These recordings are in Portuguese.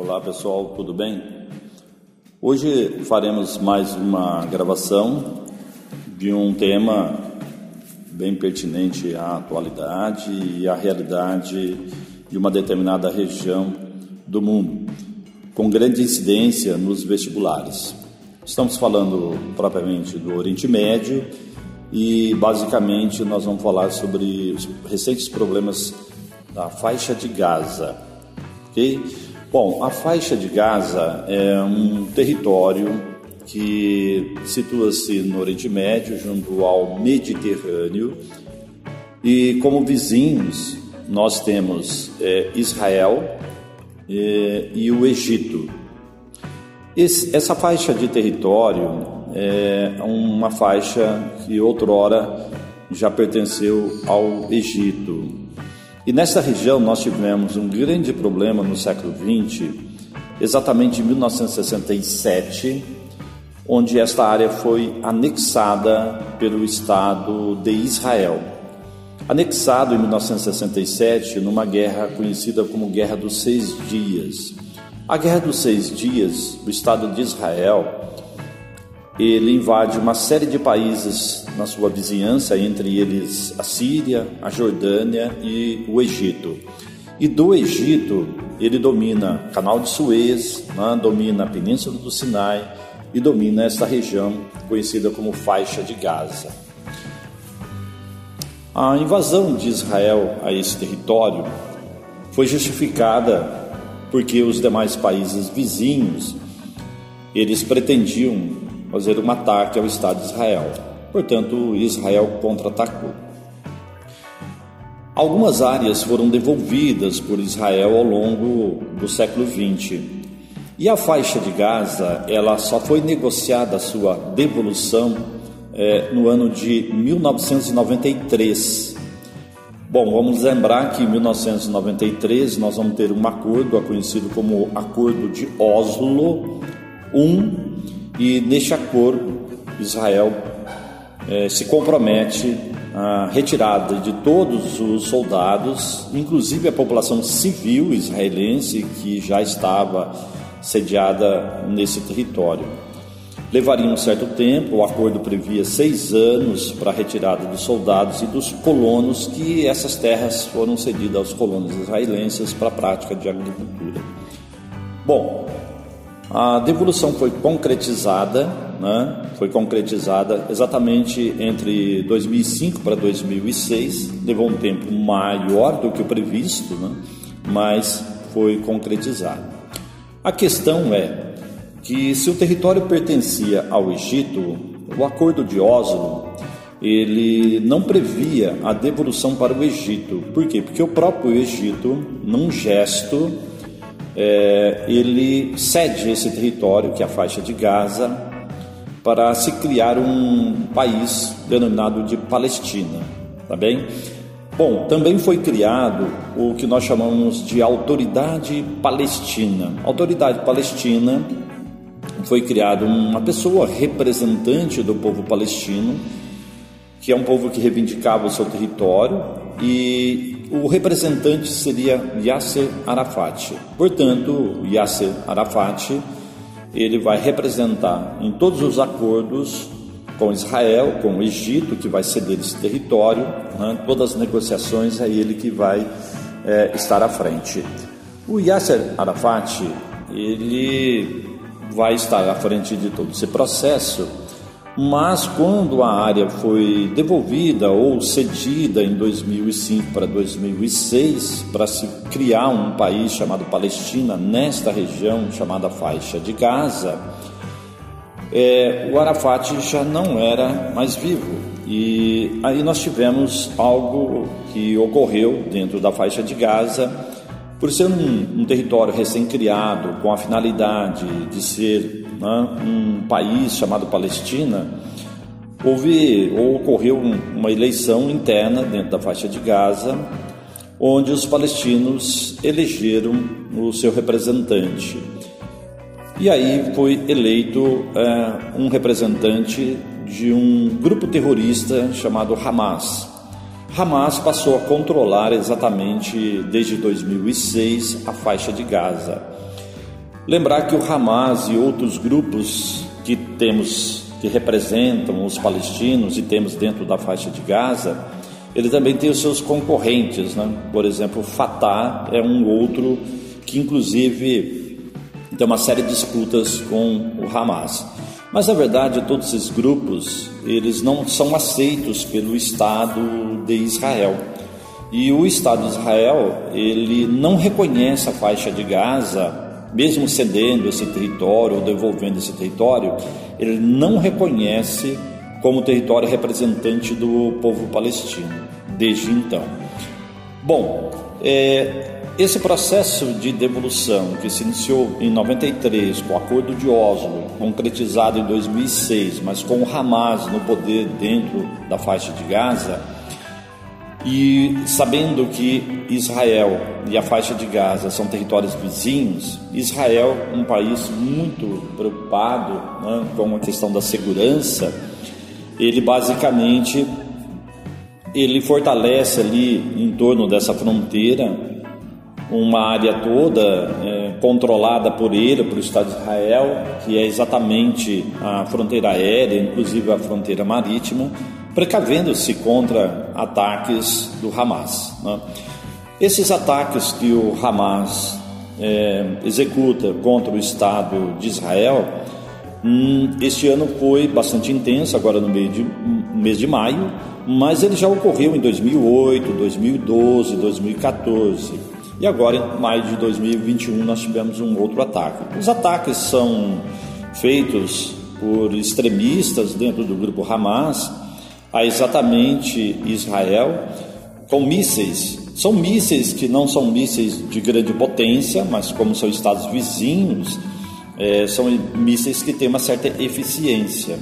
Olá pessoal, tudo bem? Hoje faremos mais uma gravação de um tema bem pertinente à atualidade e à realidade de uma determinada região do mundo, com grande incidência nos vestibulares. Estamos falando propriamente do Oriente Médio e basicamente nós vamos falar sobre os recentes problemas da faixa de Gaza. Ok? Bom, a faixa de Gaza é um território que situa-se no Oriente Médio, junto ao Mediterrâneo, e como vizinhos nós temos é, Israel é, e o Egito. Esse, essa faixa de território é uma faixa que outrora já pertenceu ao Egito. E nessa região nós tivemos um grande problema no século XX, exatamente em 1967, onde esta área foi anexada pelo Estado de Israel. Anexado em 1967 numa guerra conhecida como Guerra dos Seis Dias. A Guerra dos Seis Dias, o Estado de Israel ele invade uma série de países na sua vizinhança, entre eles a Síria, a Jordânia e o Egito. E do Egito, ele domina o Canal de Suez, né, domina a Península do Sinai e domina esta região conhecida como Faixa de Gaza. A invasão de Israel a esse território foi justificada porque os demais países vizinhos eles pretendiam fazer um ataque ao Estado de Israel. Portanto, Israel contra-atacou. Algumas áreas foram devolvidas por Israel ao longo do século XX. E a faixa de Gaza, ela só foi negociada a sua devolução é, no ano de 1993. Bom, vamos lembrar que em 1993 nós vamos ter um acordo, conhecido como Acordo de Oslo I, e neste acordo, Israel eh, se compromete à retirada de todos os soldados, inclusive a população civil israelense que já estava sediada nesse território. Levaria um certo tempo, o acordo previa seis anos para a retirada dos soldados e dos colonos, que essas terras foram cedidas aos colonos israelenses para a prática de agricultura. Bom, a devolução foi concretizada, né? foi concretizada exatamente entre 2005 para 2006, levou um tempo maior do que o previsto, né? mas foi concretizado. A questão é que se o território pertencia ao Egito, o Acordo de Oslo ele não previa a devolução para o Egito. Por quê? Porque o próprio Egito, num gesto é, ele cede esse território, que é a faixa de Gaza, para se criar um país denominado de Palestina, tá bem? Bom, também foi criado o que nós chamamos de Autoridade Palestina. Autoridade Palestina foi criado uma pessoa representante do povo palestino, que é um povo que reivindicava o seu território e o representante seria Yasser Arafat. Portanto, Yasser Arafat ele vai representar em todos os acordos com Israel, com o Egito, que vai ceder esse território, né? todas as negociações é ele que vai é, estar à frente. O Yasser Arafat ele vai estar à frente de todo esse processo mas quando a área foi devolvida ou cedida em 2005 para 2006 para se criar um país chamado Palestina nesta região chamada faixa de Gaza, é, o Arafat já não era mais vivo. E aí nós tivemos algo que ocorreu dentro da faixa de Gaza por ser um, um território recém-criado, com a finalidade de ser né, um país chamado Palestina, houve ou ocorreu uma eleição interna dentro da faixa de Gaza, onde os palestinos elegeram o seu representante. E aí foi eleito é, um representante de um grupo terrorista chamado Hamas. Hamas passou a controlar exatamente desde 2006 a faixa de Gaza. Lembrar que o Hamas e outros grupos que temos que representam os palestinos e temos dentro da faixa de Gaza, ele também tem os seus concorrentes, né? Por exemplo, Fatah é um outro que inclusive tem uma série de disputas com o Hamas. Mas na verdade, todos esses grupos, eles não são aceitos pelo Estado de Israel. E o Estado de Israel, ele não reconhece a faixa de Gaza mesmo cedendo esse território ou devolvendo esse território, ele não reconhece como território representante do povo palestino, desde então. Bom, é, esse processo de devolução que se iniciou em 93 com o Acordo de Oslo, concretizado em 2006, mas com o Hamas no poder dentro da faixa de Gaza, e sabendo que Israel e a faixa de Gaza são territórios vizinhos, Israel, um país muito preocupado né, com a questão da segurança, ele basicamente ele fortalece ali em torno dessa fronteira uma área toda é, controlada por ele, por Estado de Israel, que é exatamente a fronteira aérea, inclusive a fronteira marítima, precavendo-se contra ataques do Hamas. Né? Esses ataques que o Hamas é, executa contra o Estado de Israel, hum, este ano foi bastante intenso, agora no mês de, mês de maio, mas ele já ocorreu em 2008, 2012, 2014. E agora, em maio de 2021, nós tivemos um outro ataque. Os ataques são feitos por extremistas dentro do grupo Hamas a exatamente Israel com mísseis. São mísseis que não são mísseis de grande potência, mas como são estados vizinhos, é, são mísseis que têm uma certa eficiência.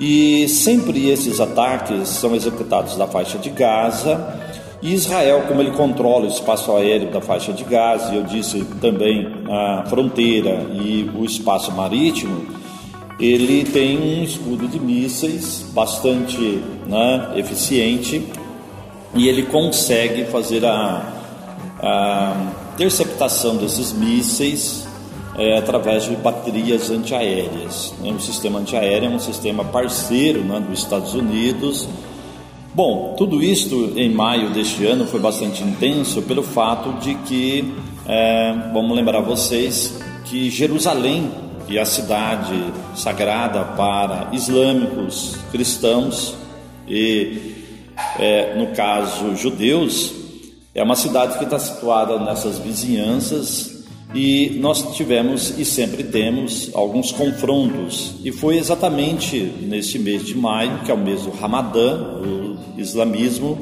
E sempre esses ataques são executados da faixa de Gaza. E Israel, como ele controla o espaço aéreo da faixa de Gaza, e eu disse também a fronteira e o espaço marítimo, ele tem um escudo de mísseis bastante né, eficiente e ele consegue fazer a, a interceptação desses mísseis é, através de baterias antiaéreas. Né? O sistema antiaéreo é um sistema parceiro né, dos Estados Unidos. Bom, tudo isto em maio deste ano foi bastante intenso pelo fato de que, é, vamos lembrar vocês, que Jerusalém e a cidade sagrada para islâmicos, cristãos e, é, no caso, judeus, é uma cidade que está situada nessas vizinhanças e nós tivemos e sempre temos alguns confrontos. E foi exatamente neste mês de maio, que é o mês do Ramadã, o islamismo,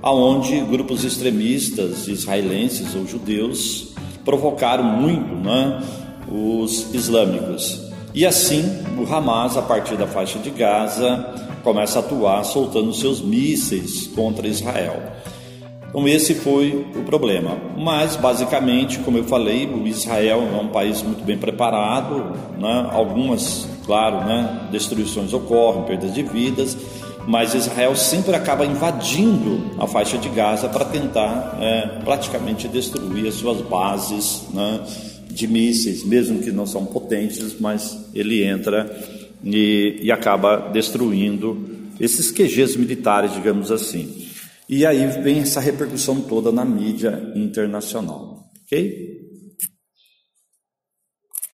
aonde grupos extremistas israelenses ou judeus provocaram muito, né? os islâmicos. E assim, o Hamas, a partir da faixa de Gaza, começa a atuar soltando seus mísseis contra Israel. Então, esse foi o problema. Mas, basicamente, como eu falei, o Israel é um país muito bem preparado. Né? Algumas, claro, né? destruições ocorrem, perdas de vidas, mas Israel sempre acaba invadindo a faixa de Gaza para tentar é, praticamente destruir as suas bases. Né? de mísseis, mesmo que não são potentes, mas ele entra e, e acaba destruindo esses QGs militares, digamos assim. E aí vem essa repercussão toda na mídia internacional, ok?